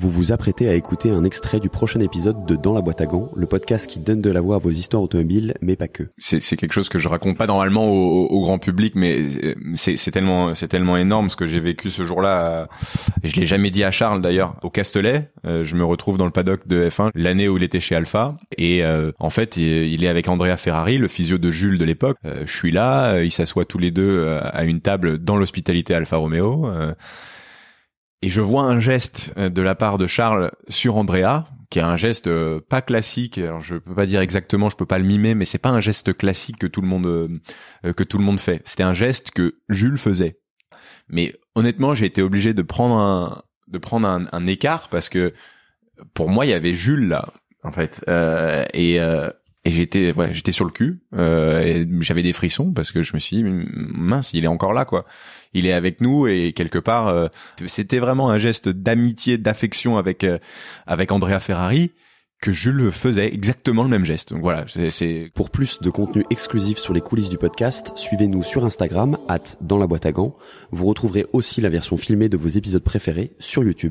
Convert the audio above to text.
Vous vous apprêtez à écouter un extrait du prochain épisode de Dans la boîte à gants, le podcast qui donne de la voix à vos histoires automobiles, mais pas que. C'est, quelque chose que je raconte pas normalement au, au grand public, mais euh, c'est, tellement, c'est tellement énorme ce que j'ai vécu ce jour-là. Je l'ai jamais dit à Charles d'ailleurs. Au Castellet, euh, je me retrouve dans le paddock de F1 l'année où il était chez Alpha, et euh, en fait, il est avec Andrea Ferrari, le physio de Jules de l'époque. je suis là, ils s'assoient tous les deux à une table dans l'hospitalité Alfa Romeo je vois un geste euh, de la part de Charles sur Andrea, qui est un geste euh, pas classique. Alors je peux pas dire exactement, je peux pas le mimer, mais c'est pas un geste classique que tout le monde euh, que tout le monde fait. C'était un geste que Jules faisait. Mais honnêtement, j'ai été obligé de prendre un de prendre un, un, écart parce que pour moi, il y avait Jules là, en fait, euh, et et j'étais ouais, j'étais sur le cul euh, j'avais des frissons parce que je me suis dit mince il est encore là quoi il est avec nous et quelque part euh, c'était vraiment un geste d'amitié d'affection avec euh, avec Andrea Ferrari que Jules faisais exactement le même geste. Donc voilà, c'est pour plus de contenu exclusif sur les coulisses du podcast, suivez-nous sur Instagram at dans la boîte à gants. Vous retrouverez aussi la version filmée de vos épisodes préférés sur YouTube.